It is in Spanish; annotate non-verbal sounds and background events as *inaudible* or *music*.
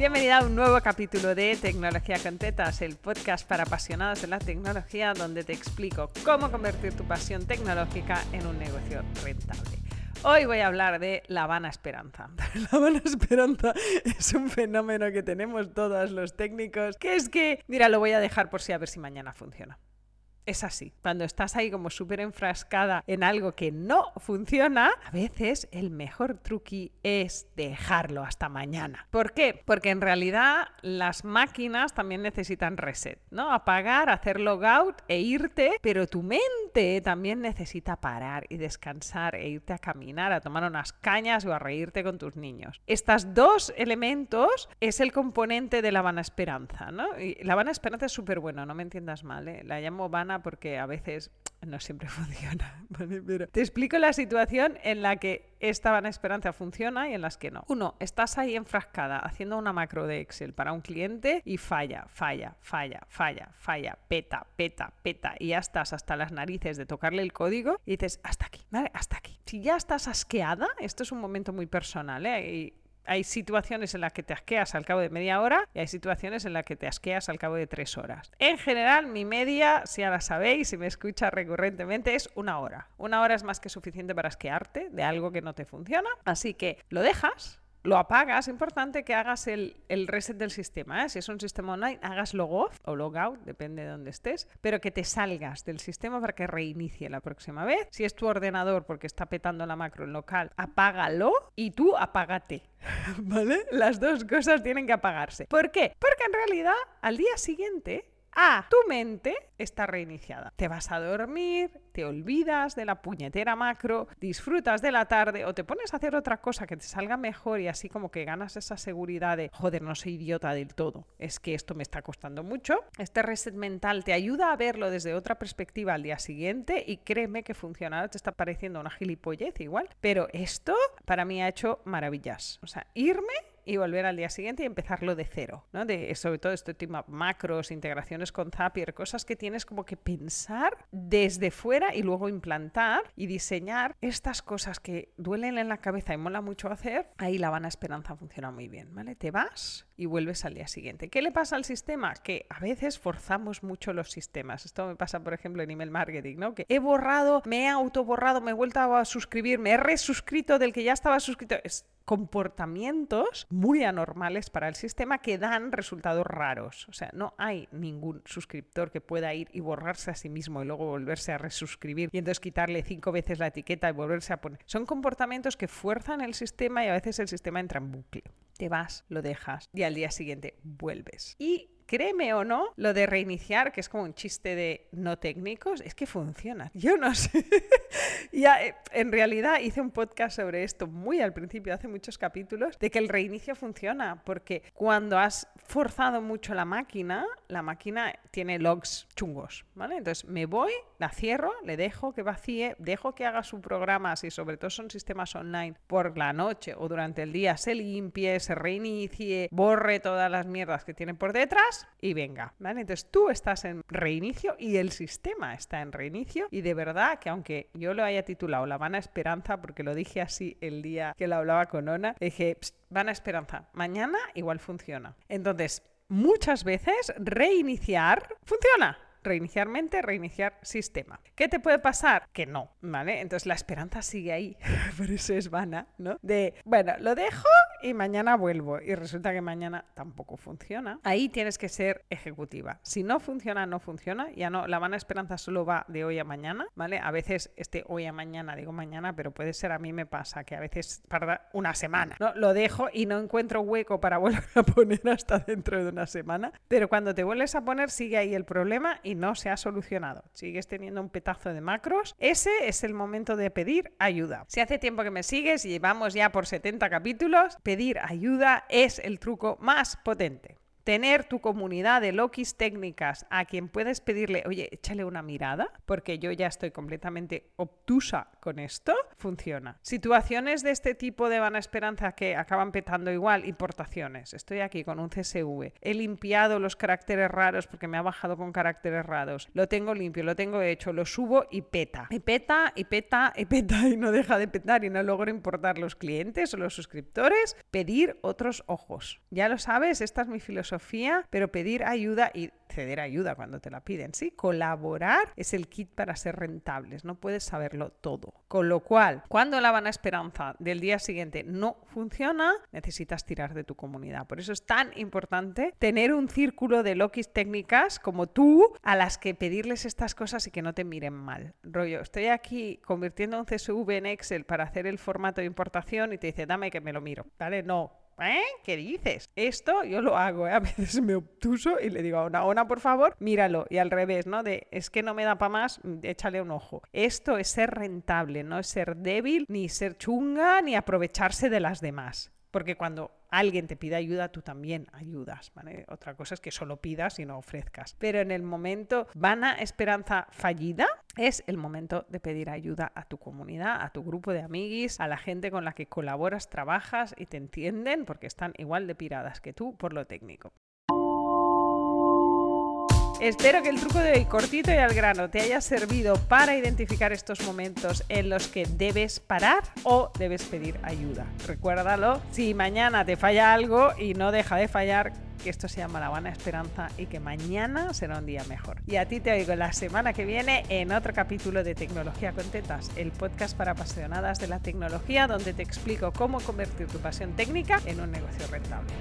Bienvenida a un nuevo capítulo de Tecnología con Tetas, el podcast para apasionados de la tecnología donde te explico cómo convertir tu pasión tecnológica en un negocio rentable. Hoy voy a hablar de La Habana Esperanza. *laughs* La Habana Esperanza es un fenómeno que tenemos todos los técnicos, que es que, mira, lo voy a dejar por si a ver si mañana funciona. Es así. Cuando estás ahí como súper enfrascada en algo que no funciona, a veces el mejor truqui es dejarlo hasta mañana. ¿Por qué? Porque en realidad las máquinas también necesitan reset, ¿no? Apagar, hacer logout e irte, pero tu mente también necesita parar y descansar e irte a caminar, a tomar unas cañas o a reírte con tus niños. Estos dos elementos es el componente de la vana esperanza, ¿no? Y la vana esperanza es súper buena, no me entiendas mal, ¿eh? La llamo vana porque a veces no siempre *laughs* funciona. Te explico la situación en la que esta vana esperanza funciona y en las que no. Uno, estás ahí enfrascada haciendo una macro de Excel para un cliente y falla, falla, falla, falla, falla, peta, peta, peta y ya estás hasta las narices de tocarle el código y dices, hasta aquí, ¿vale? Hasta aquí. Si ya estás asqueada, esto es un momento muy personal, ¿eh? Hay situaciones en las que te asqueas al cabo de media hora y hay situaciones en las que te asqueas al cabo de tres horas. En general, mi media, si ya la sabéis, si me escuchas recurrentemente, es una hora. Una hora es más que suficiente para asquearte de algo que no te funciona. Así que lo dejas, lo apagas, es importante que hagas el, reset del sistema. ¿eh? Si es un sistema online, hagas logout o logout, depende de dónde estés, pero que te salgas del sistema para que reinicie la próxima vez. Si es tu ordenador porque está petando la macro en local, apágalo y tú apágate. *laughs* ¿Vale? Las dos cosas tienen que apagarse. ¿Por qué? Porque en realidad al día siguiente Ah, tu mente está reiniciada. Te vas a dormir, te olvidas de la puñetera macro, disfrutas de la tarde o te pones a hacer otra cosa que te salga mejor y así como que ganas esa seguridad de, joder, no soy idiota del todo, es que esto me está costando mucho. Este reset mental te ayuda a verlo desde otra perspectiva al día siguiente y créeme que funciona. Te está pareciendo una gilipollez igual, pero esto para mí ha hecho maravillas. O sea, irme y volver al día siguiente y empezarlo de cero, ¿no? De, sobre todo este tema macros, integraciones con Zapier, cosas que tienes como que pensar desde fuera y luego implantar y diseñar estas cosas que duelen en la cabeza y mola mucho hacer, ahí la vana esperanza funciona muy bien, ¿vale? Te vas y vuelves al día siguiente. ¿Qué le pasa al sistema? Que a veces forzamos mucho los sistemas. Esto me pasa, por ejemplo, en email marketing, ¿no? Que he borrado, me he autoborrado, me he vuelto a suscribir, me he resuscrito del que ya estaba suscrito. Comportamientos muy anormales para el sistema que dan resultados raros. O sea, no hay ningún suscriptor que pueda ir y borrarse a sí mismo y luego volverse a resuscribir y entonces quitarle cinco veces la etiqueta y volverse a poner. Son comportamientos que fuerzan el sistema y a veces el sistema entra en bucle. Te vas, lo dejas y al día siguiente vuelves. Y créeme o no, lo de reiniciar, que es como un chiste de no técnicos, es que funciona. Yo no sé. *laughs* ya, eh, en realidad hice un podcast sobre esto muy al principio, hace muchos capítulos, de que el reinicio funciona, porque cuando has forzado mucho la máquina, la máquina tiene logs chungos, ¿vale? Entonces me voy, la cierro, le dejo que vacíe, dejo que haga su programa, si sobre todo son sistemas online, por la noche o durante el día se limpie, se reinicie, borre todas las mierdas que tiene por detrás y venga, ¿vale? Entonces tú estás en reinicio y el sistema está en reinicio y de verdad que aunque yo lo haya titulado La Vana Esperanza, porque lo dije así el día que lo hablaba con Ona, dije, Vana Esperanza, mañana igual funciona. Entonces, muchas veces reiniciar funciona reiniciar mente, reiniciar sistema. ¿Qué te puede pasar? Que no, ¿vale? Entonces la esperanza sigue ahí, *laughs* por eso es vana, ¿no? De, bueno, lo dejo y mañana vuelvo y resulta que mañana tampoco funciona. Ahí tienes que ser ejecutiva. Si no funciona, no funciona. Ya no, la vana esperanza solo va de hoy a mañana, ¿vale? A veces este hoy a mañana, digo mañana, pero puede ser a mí me pasa que a veces tarda una semana, ¿no? Lo dejo y no encuentro hueco para *laughs* volver a poner hasta dentro de una semana, pero cuando te vuelves a poner sigue ahí el problema y no se ha solucionado. Sigues teniendo un petazo de macros. Ese es el momento de pedir ayuda. Si hace tiempo que me sigues llevamos ya por 70 capítulos, pedir ayuda es el truco más potente. tener tu comunidad de Lokis técnicas a quien puedes pedirle, oye, échale una mirada, porque yo ya estoy completamente obtusa con esto, funciona. Situaciones de este tipo de vana esperanza que acaban petando igual, importaciones. Estoy aquí con un CSV, he limpiado los caracteres raros porque me ha bajado con caracteres raros, lo tengo limpio, lo tengo hecho, lo subo y peta. Y peta, y peta, y peta, y no deja de petar y no logro importar los clientes o los suscriptores, pedir otros ojos. Ya lo sabes, esta es mi filosofía, pero pedir ayuda y ceder ayuda cuando te la piden, ¿sí? Colaborar es el kit para ser rentables, no puedes saberlo todo. Con lo cual, cuando la vana esperanza del día siguiente no funciona, necesitas tirar de tu comunidad. Por eso es tan importante tener un círculo de Lokis técnicas como tú a las que pedirles estas cosas y que no te miren mal. Rollo, estoy aquí convirtiendo un CSV en Excel para hacer el formato de importación y te dice, dame que me lo miro, ¿vale? No, ¿Eh? ¿Qué dices? Esto yo lo hago, ¿eh? a veces me obtuso y le digo a una, ona, por favor, míralo. Y al revés, ¿no? De es que no me da para más, échale un ojo. Esto es ser rentable, no es ser débil, ni ser chunga, ni aprovecharse de las demás. Porque cuando alguien te pide ayuda, tú también ayudas. Otra cosa es que solo pidas y no ofrezcas. Pero en el momento vana esperanza fallida, es el momento de pedir ayuda a tu comunidad, a tu grupo de amiguis, a la gente con la que colaboras, trabajas y te entienden porque están igual de piradas que tú por lo técnico. Espero que el truco de hoy, cortito y al grano, te haya servido para identificar estos momentos en los que debes parar o debes pedir ayuda. Recuérdalo, si mañana te falla algo y no deja de fallar, que esto se llama la buena esperanza y que mañana será un día mejor. Y a ti te oigo la semana que viene en otro capítulo de Tecnología Contentas, el podcast para apasionadas de la tecnología donde te explico cómo convertir tu pasión técnica en un negocio rentable.